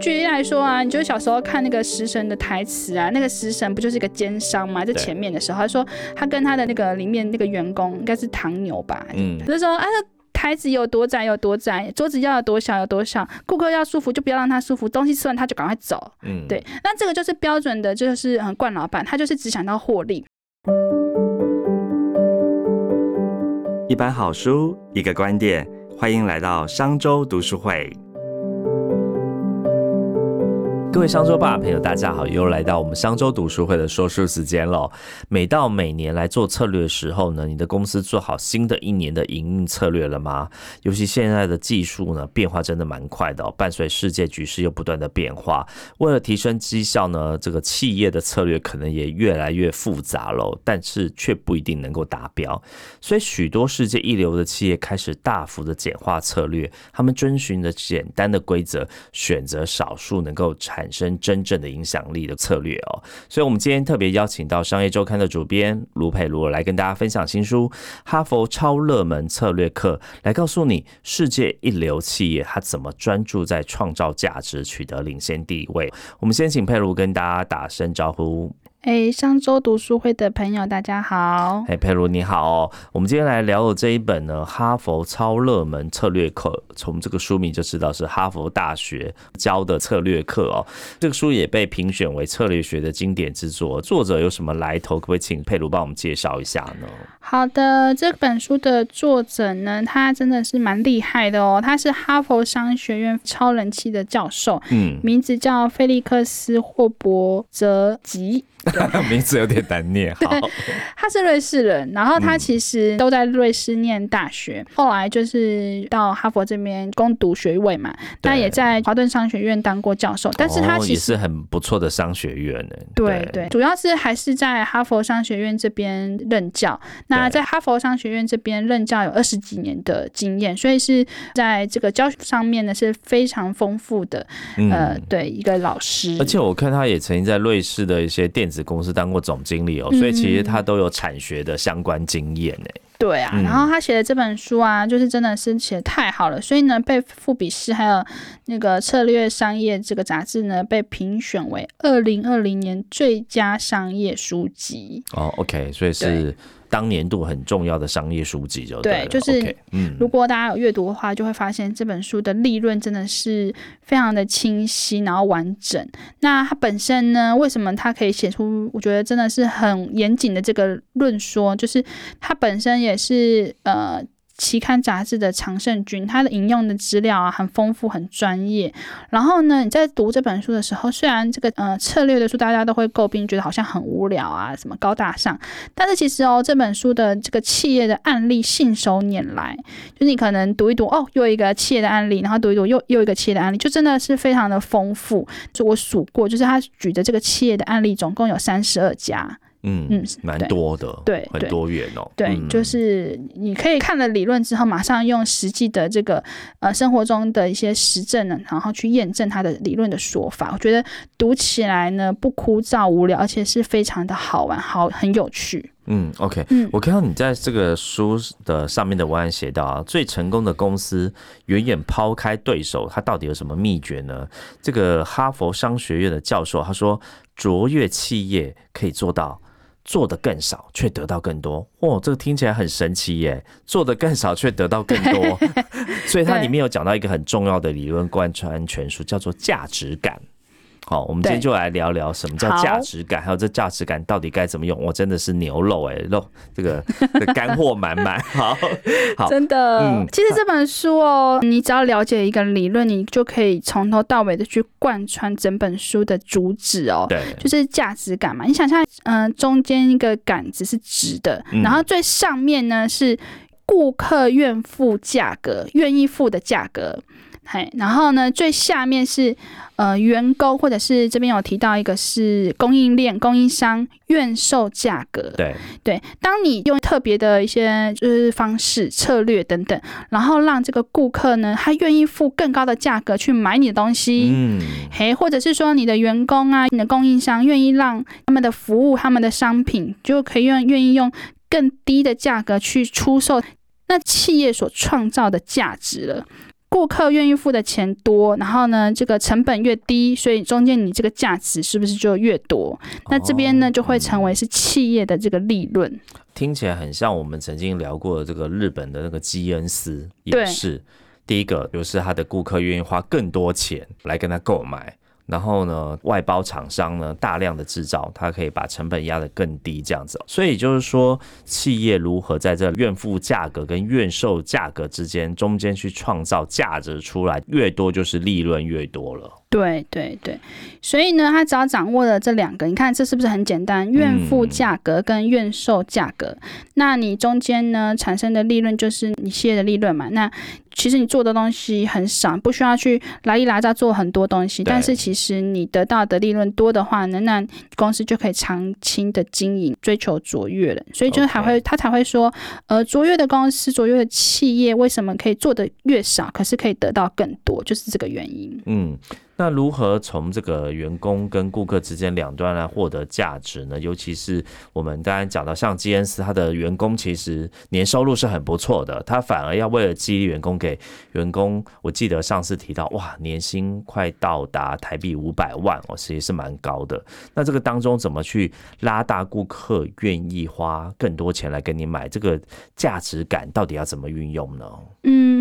举例来说啊，你就小时候看那个食神的台词啊，那个食神不就是一个奸商吗？在前面的时候，他说他跟他的那个里面那个员工应该是唐牛吧，嗯，就说啊，台子有多窄有多窄，桌子要有多小有多小，顾客要舒服就不要让他舒服，东西吃完他就赶快走，嗯，对，那这个就是标准的，就是很惯老板，他就是只想到获利。一本好书，一个观点，欢迎来到商周读书会。各位商周爸朋友，大家好，又来到我们商周读书会的说书时间了。每到每年来做策略的时候呢，你的公司做好新的一年的营运策略了吗？尤其现在的技术呢，变化真的蛮快的，伴随世界局势又不断的变化，为了提升绩效呢，这个企业的策略可能也越来越复杂了，但是却不一定能够达标。所以许多世界一流的企业开始大幅的简化策略，他们遵循着简单的规则，选择少数能够产产生真正的影响力的策略哦，所以我们今天特别邀请到商业周刊的主编卢佩如来跟大家分享新书《哈佛超热门策略课》，来告诉你世界一流企业它怎么专注在创造价值，取得领先地位。我们先请佩如跟大家打声招呼。哎，上周读书会的朋友，大家好。哎，佩如你好哦。我们今天来聊的这一本呢，《哈佛超热门策略课》，从这个书名就知道是哈佛大学教的策略课哦。这个书也被评选为策略学的经典之作。作者有什么来头？可不可以请佩如帮我们介绍一下呢？好的，这本书的作者呢，他真的是蛮厉害的哦。他是哈佛商学院超人气的教授，嗯，名字叫菲利克斯霍伯泽吉。名字有点难念。好，他是瑞士人，然后他其实都在瑞士念大学，后来就是到哈佛这边攻读学位嘛。他也在华顿商学院当过教授，但是他其实很不错的商学院呢。对对，主要是还是在哈佛商学院这边任教。那在哈佛商学院这边任教有二十几年的经验，所以是在这个教学上面呢是非常丰富的。呃，对一个老师，而且我看他也曾经在瑞士的一些电子。公司当过总经理哦，所以其实他都有产学的相关经验呢。对啊，然后他写的这本书啊，就是真的是写的太好了，所以呢，被富比士还有那个策略商业这个杂志呢，被评选为二零二零年最佳商业书籍。哦，OK，所以是。当年度很重要的商业书籍就对，就是嗯，如果大家有阅读的话，就会发现这本书的利润真的是非常的清晰，然后完整。那它本身呢，为什么它可以写出我觉得真的是很严谨的这个论说？就是它本身也是呃。期刊杂志的常胜军，他的引用的资料啊很丰富很专业。然后呢，你在读这本书的时候，虽然这个呃策略的书大家都会诟病，觉得好像很无聊啊，什么高大上，但是其实哦这本书的这个企业的案例信手拈来，就是你可能读一读哦，又一个企业的案例，然后读一读又又一个企业的案例，就真的是非常的丰富。就我数过，就是他举的这个企业的案例总共有三十二家。嗯嗯，蛮多的，对，很多元哦。对，就是你可以看了理论之后，马上用实际的这个呃生活中的一些实证呢，然后去验证他的理论的说法。我觉得读起来呢不枯燥无聊，而且是非常的好玩，好很有趣。嗯，OK，嗯，我看到你在这个书的上面的文案写到啊，最成功的公司远远抛开对手，它到底有什么秘诀呢？这个哈佛商学院的教授他说，卓越企业可以做到。做的更少却得到更多，哇，这个听起来很神奇耶！做的更少却得到更多，所以它里面有讲到一个很重要的理论贯穿全书，叫做价值感。好，我们今天就来聊聊什么叫价值感，还有这价值感到底该怎么用。我真的是牛肉哎，肉这个干货满满。好，好，真的。嗯，其实这本书哦，你只要了解一个理论，你就可以从头到尾的去贯穿整本书的主旨哦。对，就是价值感嘛。你想象，嗯，中间一个杆子是直的，然后最上面呢是顾客愿付价格、愿意付的价格。嘿，然后呢，最下面是呃员工，或者是这边有提到一个是供应链供应商愿售价格。对对，当你用特别的一些就是方式策略等等，然后让这个顾客呢，他愿意付更高的价格去买你的东西。嗯，嘿，或者是说你的员工啊，你的供应商愿意让他们的服务、他们的商品就可以用愿意用更低的价格去出售，那企业所创造的价值了。顾客愿意付的钱多，然后呢，这个成本越低，所以中间你这个价值是不是就越多？那这边呢就会成为是企业的这个利润。听起来很像我们曾经聊过的这个日本的那个基恩斯，也是第一个，就是他的顾客愿意花更多钱来跟他购买。然后呢，外包厂商呢大量的制造，它可以把成本压得更低，这样子。所以就是说，企业如何在这愿付价格跟愿售价格之间中间去创造价值出来，越多就是利润越多了。对对对，所以呢，他只要掌握了这两个，你看这是不是很简单？愿付价格跟愿售价格，那你中间呢产生的利润就是你企业的利润嘛？那其实你做的东西很少，不需要去来一拉扎做很多东西，但是其实你得到的利润多的话呢，那公司就可以长期的经营，追求卓越了。所以就还会他才会说，呃，卓越的公司、卓越的企业为什么可以做的越少，可是可以得到更多，就是这个原因。嗯。那如何从这个员工跟顾客之间两端来获得价值呢？尤其是我们刚才讲到，像基恩斯，他的员工其实年收入是很不错的，他反而要为了激励员工，给员工，我记得上次提到，哇，年薪快到达台币五百万哦，其实是蛮高的。那这个当中怎么去拉大顾客愿意花更多钱来跟你买？这个价值感到底要怎么运用呢？嗯，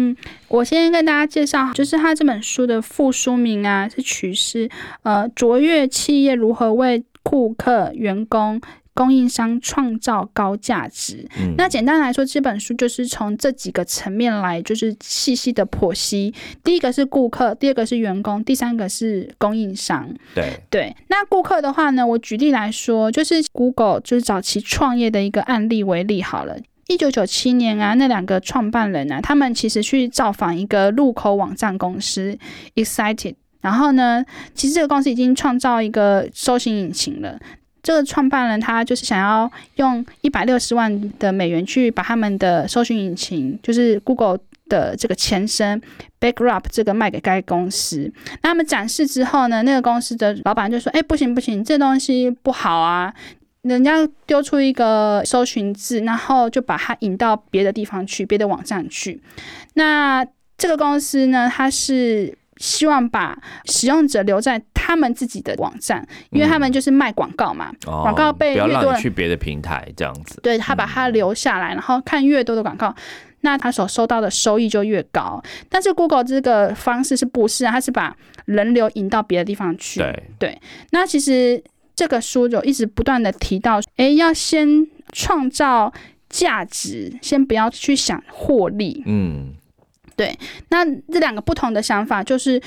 我先跟大家介绍，就是他这本书的副书名啊。是取是呃卓越企业如何为顾客、员工、供应商创造高价值。那简单来说，这本书就是从这几个层面来，就是细细的剖析。第一个是顾客，第二个是员工，第三个是供应商。对对。那顾客的话呢，我举例来说，就是 Google 就是早期创业的一个案例为例好了。一九九七年啊，那两个创办人啊，他们其实去造访一个入口网站公司，Excited。然后呢，其实这个公司已经创造一个搜寻引擎了。这个创办人他就是想要用一百六十万的美元去把他们的搜寻引擎，就是 Google 的这个前身 b a c k r u p 这个卖给该公司。那他们展示之后呢，那个公司的老板就说：“哎，不行不行，这东西不好啊！人家丢出一个搜寻字，然后就把它引到别的地方去，别的网站去。那这个公司呢，它是。”希望把使用者留在他们自己的网站，因为他们就是卖广告嘛，广告被越多去别的平台这样子。对他把它留下来，然后看越多的广告，那他所收到的收益就越高。但是 Google 这个方式是不是？他是把人流引到别的地方去。对对。那其实这个书就一直不断的提到，哎，要先创造价值，先不要去想获利。嗯。对，那这两个不同的想法，就是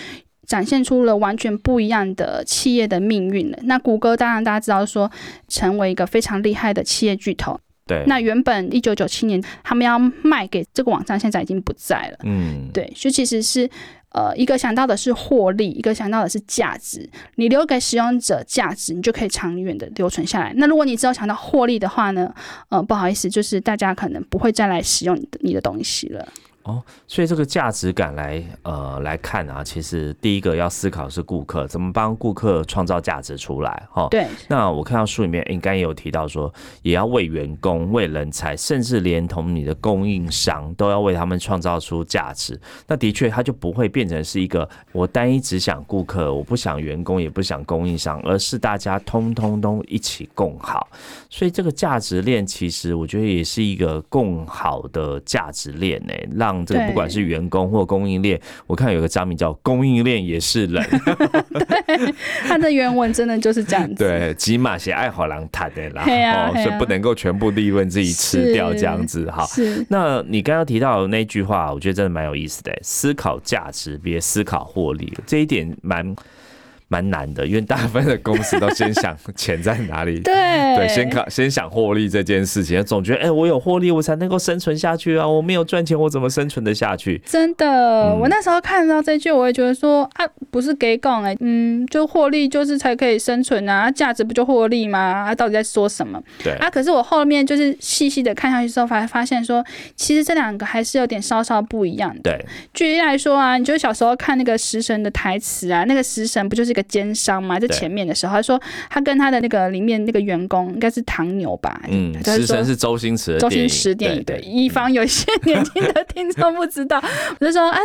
展现出了完全不一样的企业的命运了。那谷歌当然大家知道说，成为一个非常厉害的企业巨头。对，那原本一九九七年他们要卖给这个网站，现在已经不在了。嗯，对，所以其实是呃，一个想到的是获利，一个想到的是价值。你留给使用者价值，你就可以长远的留存下来。那如果你只有想到获利的话呢？呃，不好意思，就是大家可能不会再来使用你的你的东西了。哦，所以这个价值感来呃来看啊，其实第一个要思考是顾客怎么帮顾客创造价值出来哈。对。那我看到书里面应该也有提到说，也要为员工、为人才，甚至连同你的供应商都要为他们创造出价值。那的确，它就不会变成是一个我单一只想顾客，我不想员工，也不想供应商，而是大家通通都一起共好。所以这个价值链其实我觉得也是一个共好的价值链呢，让这个不管是员工或供应链，我看有个章名叫“供应链也是人”，对，他的原文真的就是这样子。对，起码写爱好狼谈的啦，哦，所以不能够全部利润自己吃掉这样子哈。是，那你刚刚提到那句话，我觉得真的蛮有意思的，思考价值，别思考获利，这一点蛮。蛮难的，因为大部分的公司都先想钱在哪里，对对，先考先想获利这件事情，总觉得哎，我有获利，我才能够生存下去啊！我没有赚钱，我怎么生存得下去？真的，我那时候看到这句，我也觉得说啊，不是给讲哎，嗯，就获利就是才可以生存啊，价值不就获利吗？啊，到底在说什么？对啊，可是我后面就是细细的看下去之后，发发现说，其实这两个还是有点稍稍不一样的。对，举例来说啊，你就小时候看那个食神的台词啊，那个食神不就是？个奸商嘛，在前面的时候，他说他跟他的那个里面那个员工应该是唐牛吧？嗯，食神是周星驰，周星驰电影对，以防有一些年轻的听众不知道，我就说啊。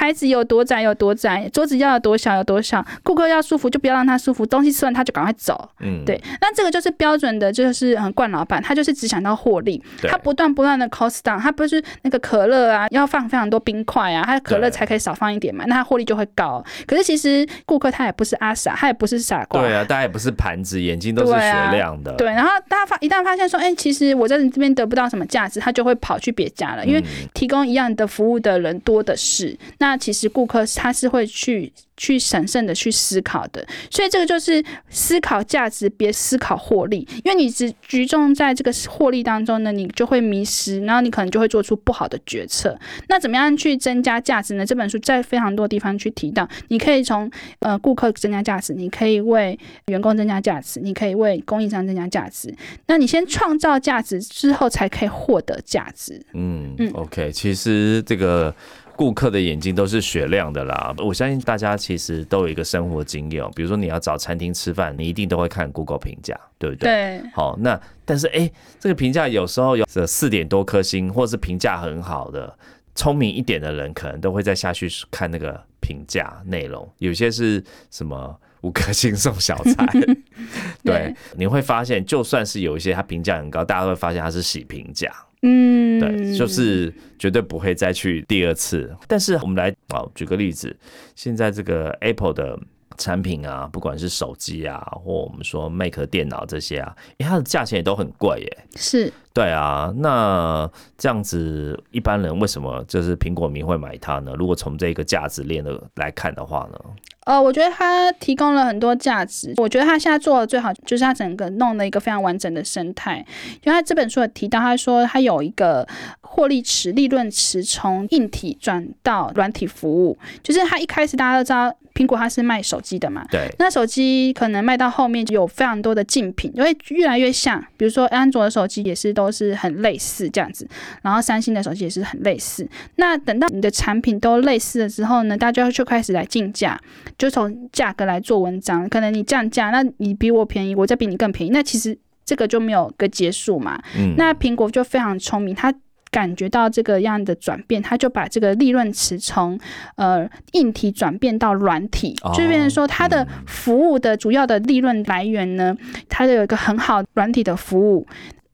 台子有多窄有多窄，桌子要有多小有多小，顾客要舒服就不要让他舒服，东西吃完他就赶快走。嗯，对，那这个就是标准的，就是很惯老板，他就是只想到获利，他不断不断的 cost down，他不是那个可乐啊，要放非常多冰块啊，他可乐才可以少放一点嘛，那他获利就会高。可是其实顾客他也不是阿傻，他也不是傻瓜，对啊，大家也不是盘子，眼睛都是雪亮的。对，然后大家发一旦发现说，哎、其实我在你这边得不到什么价值，他就会跑去别家了，因为嗯提供一样的服务的人多的是。那那其实顾客他是会去去审慎的去思考的，所以这个就是思考价值，别思考获利，因为你只集中在这个获利当中呢，你就会迷失，然后你可能就会做出不好的决策。那怎么样去增加价值呢？这本书在非常多地方去提到，你可以从呃顾客增加价值，你可以为员工增加价值，你可以为供应商增加价值。那你先创造价值之后，才可以获得价值。嗯嗯 o k 其实这个顾客的眼睛都是雪亮的啦。我相信大家其实都有一个生活经验哦，比如说你要找餐厅吃饭，你一定都会看 Google 评价，对不对？。对，好，那但是哎、这个评价有时候有这四点多颗星，或是评价很好的，聪明一点的人可能都会再下去看那个评价内容，有些是什么五颗星送小菜，对对，你会发现就算是有一些他评价很高，大家会发现他是洗评价，嗯，对，就是绝对不会再去第二次。但是我们来啊，举个例子，现在这个 Apple 的产品啊，不管是手机啊，或我们说 Mac 电脑这些啊，因为它的价钱也都很贵耶。是对啊，那这样子一般人为什么就是苹果迷会买它呢？如果从这个价值链的来看的话呢？呃，我觉得它提供了很多价值。我觉得它现在做的最好就是它整个弄了一个非常完整的生态。因为它这本书有提到，他说它有一个获利池、利润池从硬体转到软体服务，就是它一开始大家都知道苹果它是卖手机的嘛，对，那手机可能卖到后面就有非常多的竞品，因为越来越像，比如说安卓的手机也是都是很类似这样子，然后三星的手机也是很类似。那等到你的产品都类似了之后呢，大家就开始来竞价，就从价格来做文章。可能你降价，那你比我便宜，我再比你更便宜，那其实这个就没有个结束嘛。嗯，那苹果就非常聪明，它感觉到这个样的转变，他就把这个利润池从呃硬体转变到软体，哦就变成说它的服务的主要的利润来源呢，它有一个很好软体的服务。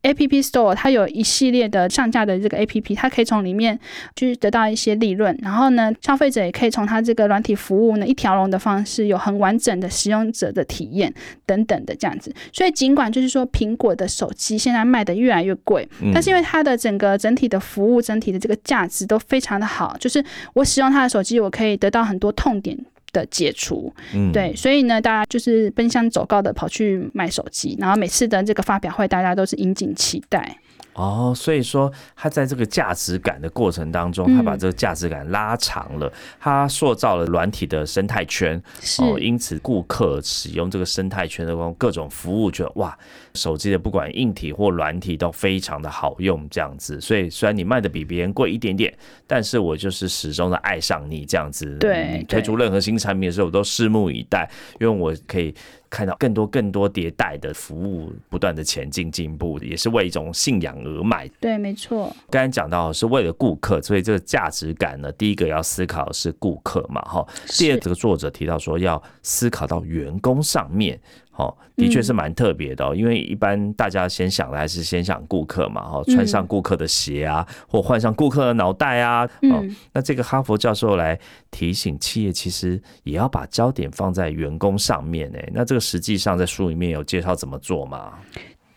App Store 它有一系列的上架的这个 App，它可以从里面去得到一些利润，然后呢，消费者也可以从它这个软体服务呢一条龙的方式，有很完整的使用者的体验等等的这样子。所以尽管就是说苹果的手机现在卖的越来越贵，嗯但是因为它的整个整体的服务、整体的这个价值都非常的好，就是我使用它的手机，我可以得到很多痛点。的解除，嗯对，所以呢，大家就是奔向走高的跑去买手机，然后每次的这个发表会，大家都是引颈期待。哦，所以说他在这个价值感的过程当中，嗯他把这个价值感拉长了，他塑造了软体的生态圈。是，哦，因此顾客使用这个生态圈的各种服务，觉得哇，手机的不管硬体或软体都非常的好用，这样子。所以虽然你卖的比别人贵一点点，但是我就是始终的爱上你这样子。对你推出任何新产品的时候，我都拭目以待，因为我可以看到更多更多迭代的服务不断的前进进步，也是为一种信仰而买。对，没错，刚才讲到是为了顾客，所以这个价值感呢，第一个要思考是顾客嘛，哈。第二这个作者提到说要思考到员工上面，哦，的确是蛮特别的、哦，因为一般大家先想的还是先想顾客嘛，哈，穿上顾客的鞋啊，或换上顾客的脑袋啊，哦，嗯，那这个哈佛教授来提醒企业，其实也要把焦点放在员工上面，哎，那这个实际上在书里面有介绍怎么做吗？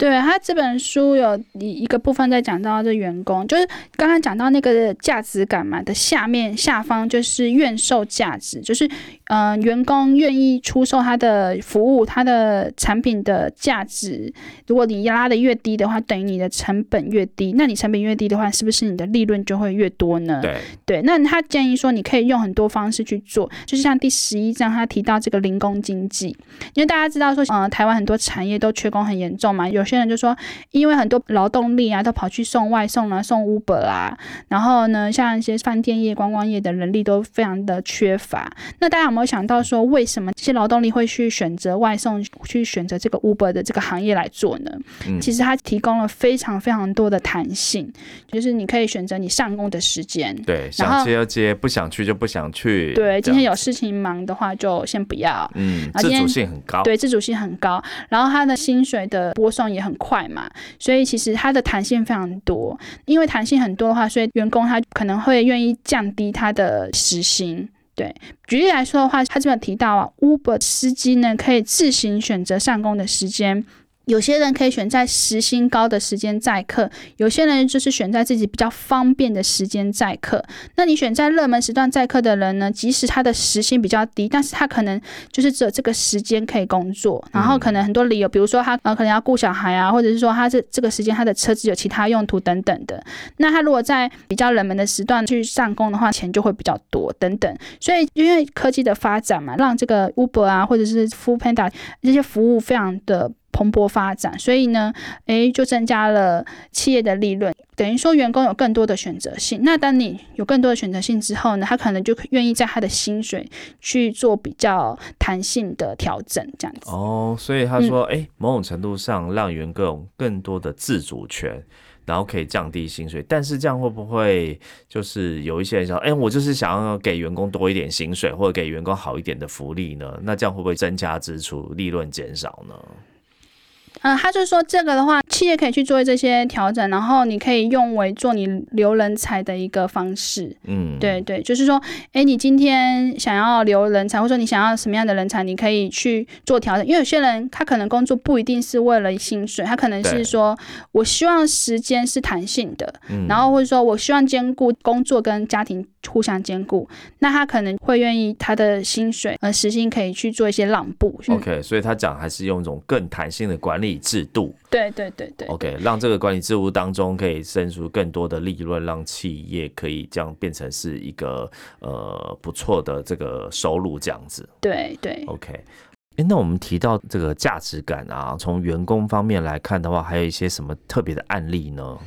对他这本书有一一个部分在讲到这员工，就是刚刚讲到那个价值感嘛的下面下方就是愿售价值，就是嗯、呃员工愿意出售他的服务、他的产品的价值。如果你拉的越低的话，等于你的成本越低，那你成本越低的话，是不是你的利润就会越多呢？对，对，那他建议说，你可以用很多方式去做，就是像第十一章他提到这个零工经济，因为大家知道说，呃，台湾很多产业都缺工很严重嘛，有些人就说，因为很多劳动力啊都跑去送外送啊、送 Uber 啊，然后呢，像一些饭店业、观光业的人力都非常的缺乏。那大家有没有想到说，为什么这些劳动力会去选择外送、去选择这个 Uber 的这个行业来做呢？嗯其实它提供了非常非常多的弹性，就是你可以选择你上工的时间。对，想接就接，不想去就不想去。对，今天有事情忙的话，就先不要。嗯，自主性很高。对，自主性很高，然后他的薪水的波送也很快嘛，所以其实它的弹性非常多。因为弹性很多的话，所以员工他可能会愿意降低他的时薪。对，举例来说的话，他这边提到啊，Uber 司机呢可以自行选择上工的时间。有些人可以选在时薪高的时间载客，有些人就是选在自己比较方便的时间载客。那你选在热门时段载客的人呢，即使他的时薪比较低，但是他可能就是只有这个时间可以工作，然后可能很多理由，比如说他呃可能要顾小孩啊，或者是说他这这个时间他的车子有其他用途等等的。那他如果在比较冷门的时段去上工的话，钱就会比较多等等。所以因为科技的发展嘛，让这个 Uber 啊或者是 Food Panda 这些服务非常的。蓬勃发展，所以呢，诶，就增加了企业的利润，等于说员工有更多的选择性。那当你有更多的选择性之后呢，他可能就愿意在他的薪水去做比较弹性的调整，这样子。哦，所以他说，哎、某种程度上让员工有更多的自主权。然后可以降低薪水，但是这样会不会就是有一些人想，哎，我就是想要给员工多一点薪水，或者给员工好一点的福利呢？那这样会不会增加支出，利润减少呢？嗯，他就说这个的话，企业可以去做这些调整，然后你可以用为做你留人才的一个方式。嗯，对对，就是说，哎，你今天想要留人才，或者说你想要什么样的人才，你可以去做调整。因为有些人他可能工作不一定是为了薪水，他可能是说我希望时间是弹性的，嗯然后或者说我希望兼顾工作跟家庭互相兼顾，那他可能会愿意他的薪水呃时薪可以去做一些让步。嗯 OK，所以他讲还是用一种更弹性的管理制度对对对对。，OK，让这个管理制度当中可以生出更多的利润，让企业可以这样变成是一个呃不错的这个收入这样子。对对，OK，诶那我们提到这个价值感啊，从员工方面来看的话，还有一些什么特别的案例呢？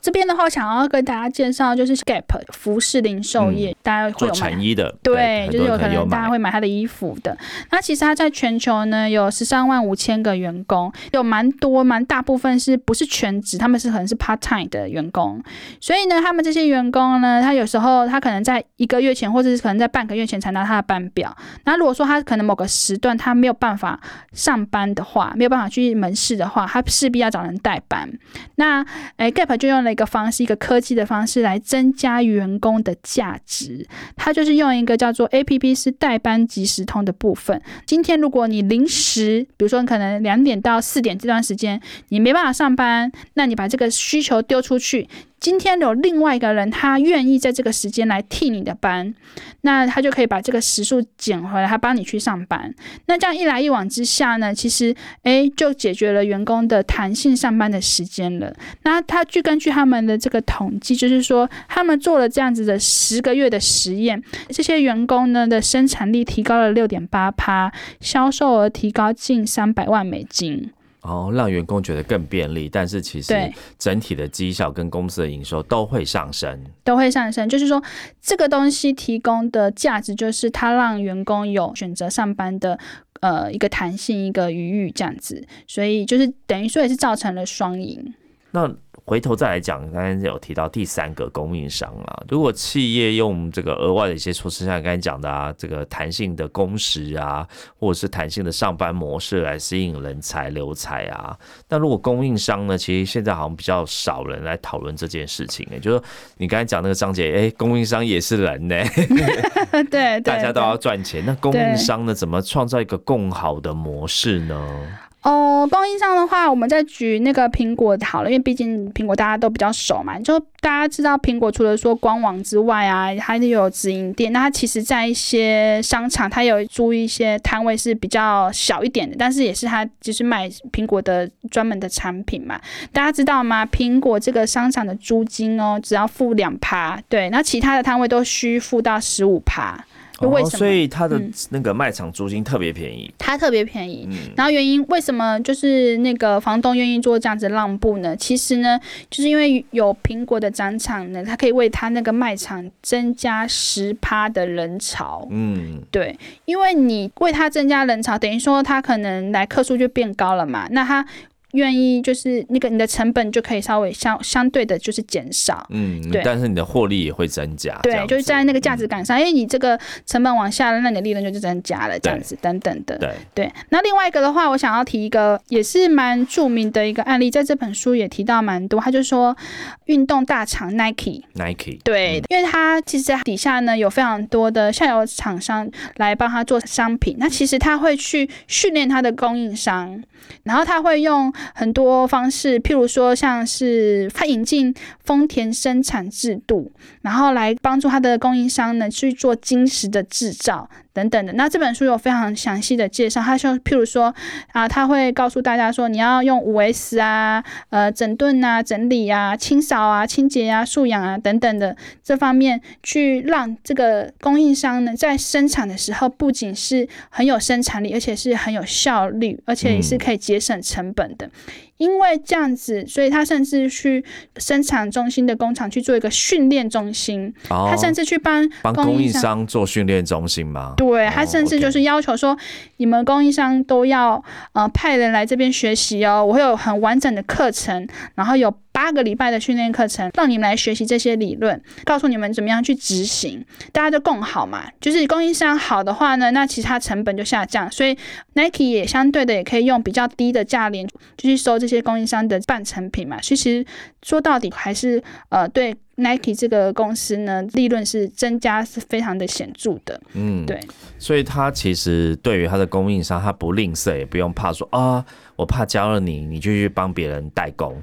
这边的话，想要跟大家介绍就是 Gap 服饰零售业，大家会有买成衣的，对，就是有可能大家会买他的衣服的。那其实他在全球呢有十三万五千个员工，有蛮多蛮大部分是不是全职，他们是可能是 part time 的员工。所以呢，他们这些员工呢，他有时候他可能在一个月前，或者是可能在半个月前才拿他的班表。那如果说他可能某个时段他没有办法上班的话，没有办法去门市的话，他势必要找人代班。那诶 Gap 就用了一个方式，一个科技的方式来增加员工的价值。它就是用一个叫做 A P P 是代班即时通的部分。今天如果你临时，比如说你可能两点到四点这段时间你没办法上班，那你把这个需求丢出去。今天有另外一个人，他愿意在这个时间来替你的班，那他就可以把这个时数减回来，他帮你去上班。那这样一来一往之下呢，其实诶就解决了员工的弹性上班的时间了。那他据根据他们的这个统计，就是说他们做了这样子的十个月的实验，这些员工呢的生产力提高了六点八趴，销售额提高近三百万美金。哦，让员工觉得更便利，但是其实整体的绩效跟公司的营收都会上升。都会上升，就是说这个东西提供的价值，就是它让员工有选择上班的呃一个弹性、一个余裕这样子，所以就是等于说也是造成了双赢。那回头再来讲，刚才有提到第三个供应商啊，如果企业用这个额外的一些措施，像刚才讲的啊，这个弹性的工时啊，或者是弹性的上班模式来吸引人才留才啊，那如果供应商呢，其实现在好像比较少人来讨论这件事情、欸，就是说你刚才讲那个张姐，哎、供应商也是人呢、对 对，大家都要对赚钱，那供应商呢，怎么创造一个更好的模式呢？哦，供应商的话，我们再举那个苹果好了，因为毕竟苹果大家都比较熟嘛。就大家知道，苹果除了说官网之外啊，还有直营店。那它其实在一些商场，它有租一些摊位是比较小一点的，但是也是它就是卖苹果的专门的产品嘛。大家知道吗？苹果这个商场的租金哦，只要付两趴，对，那其他的摊位都需付到十五趴。为什么？所以它的嗯那个卖场租金特别便宜。它特别便宜。嗯，然后原因为什么就是那个房东愿意做这样子让步呢？其实呢，就是因为有苹果的展场呢，它可以为它那个卖场增加十趴的人潮。嗯，对，因为你为它增加人潮，等于说它可能来客数就变高了嘛，那它愿意就是那个你的成本就可以稍微相相对的就是减少。嗯，对但是你的获利也会增加。对，就是在那个价值感上，因为你这个成本往下了，那你的利润就增加了，这样子等等的。对，对，那另外一个的话，我想要提一个也是蛮著名的一个案例，在这本书也提到蛮多。他就说，运动大厂 Nike，Nike，对，因为它其实底下呢有非常多的下游厂商来帮他做商品，那其实他会去训练他的供应商，然后他会用很多方式，譬如说像是他引进丰田生产制度，然后来帮助他的供应商呢去做晶石的制造。等等的，那这本书有非常详细的介绍。它说，譬如说啊，他会告诉大家说，你要用五 S 啊，呃，整顿啊、整理啊、清扫啊、清洁啊、素养啊等等的这方面，去让这个供应商呢，在生产的时候不仅是很有生产力，而且是很有效率，而且也是可以节省成本的。因为这样子，所以他甚至去生产中心的工厂去做一个训练中心，哦。他甚至去帮帮供应商商做训练中心吗？对哦他甚至就是要求说，你们供应商都要呃派人来这边学习哦，我会有很完整的课程，然后有八个礼拜的训练课程，让你们来学习这些理论，告诉你们怎么样去执行，大家就共好嘛。就是供应商好的话呢，那其他成本就下降，所以 Nike 也相对的也可以用比较低的价廉就去收这些供应商的半成品嘛。所以其实说到底还是呃对 Nike 这个公司呢，利润是增加是非常的显著的。嗯，对。所以他其实对于他的供应商，他不吝啬，也不用怕说啊，我怕教了你，你就去帮别人代工。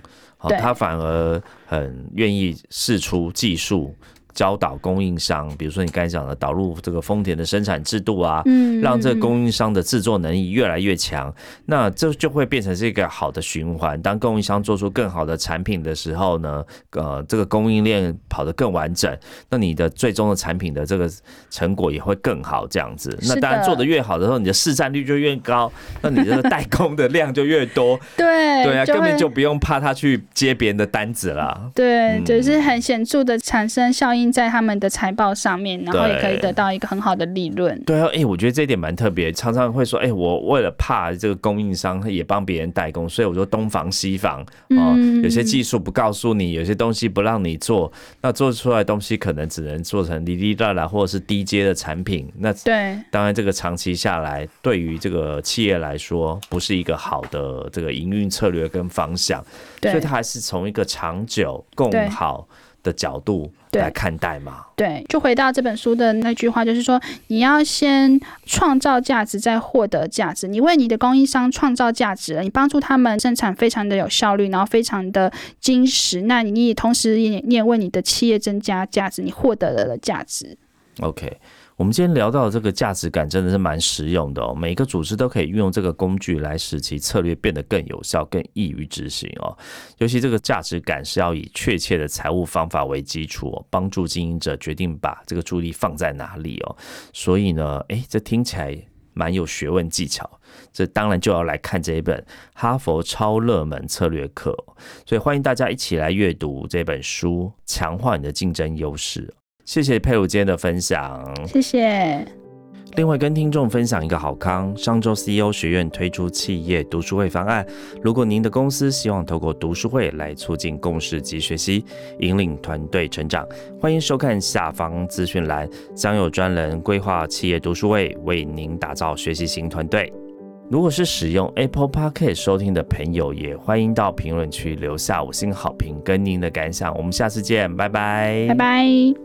他反而很愿意试出技术，教导供应商，比如说你刚才讲的导入这个丰田的生产制度啊，嗯，让这个嗯供应商的制作能力越来越强，那这就会变成是一个好的循环。当供应商做出更好的产品的时候呢，呃，这个供应链跑得更完整，那你的最终的产品的这个成果也会更好。这样子，那当然做得越好的时候，你的市占率就越高，那你这个代工的量就越多。对对啊，根本就不用怕他去接别人的单子啦。对，嗯就是很显著的产生效应在他们的财报上面，然后也可以得到一个很好的利润。对啊，哎、我觉得这一点蛮特别，常常会说，哎、我为了怕这个供应商也帮别人代工，所以我说东防西防哦、嗯。有些技术不告诉你，有些东西不让你做，那做出来的东西可能只能做成滴滴答答或者是低阶的产品，那对。当然这个长期下来，对于这个企业来说，不是一个好的这个营运策略跟方向，所以对。它还是从一个长久共对。好的角度来看待嘛。对，就回到这本书的那句话，就是说你要先创造价值，再获得价值。你为你的供应商创造价值了，你帮助他们生产非常的有效率，然后非常的精实，那你也同时也你也为你的企业增加价值，你获得了价值。OK，我们今天聊到的这个价值感真的是蛮实用的哦，每一个组织都可以运用这个工具来使其策略变得更有效、更易于执行哦。尤其这个价值感是要以确切的财务方法为基础哦，帮助经营者决定把这个注意力放在哪里哦。所以呢，诶，这听起来蛮有学问技巧。这当然就要来看这一本《哈佛超热门策略课》，所以欢迎大家一起来阅读这本书，强化你的竞争优势。谢谢佩如今天的分享。谢谢。另外，跟听众分享一个好康，上周 CEO 学院推出企业读书会方案。如果您的公司希望透过读书会来促进共识及学习，引领团队成长，欢迎收看下方资讯栏，将有专人规划企业读书会，为您打造学习型团队。如果是使用 Apple Podcast 收听的朋友，也欢迎到评论区留下五星好评跟您的感想。我们下次见，拜拜，拜拜。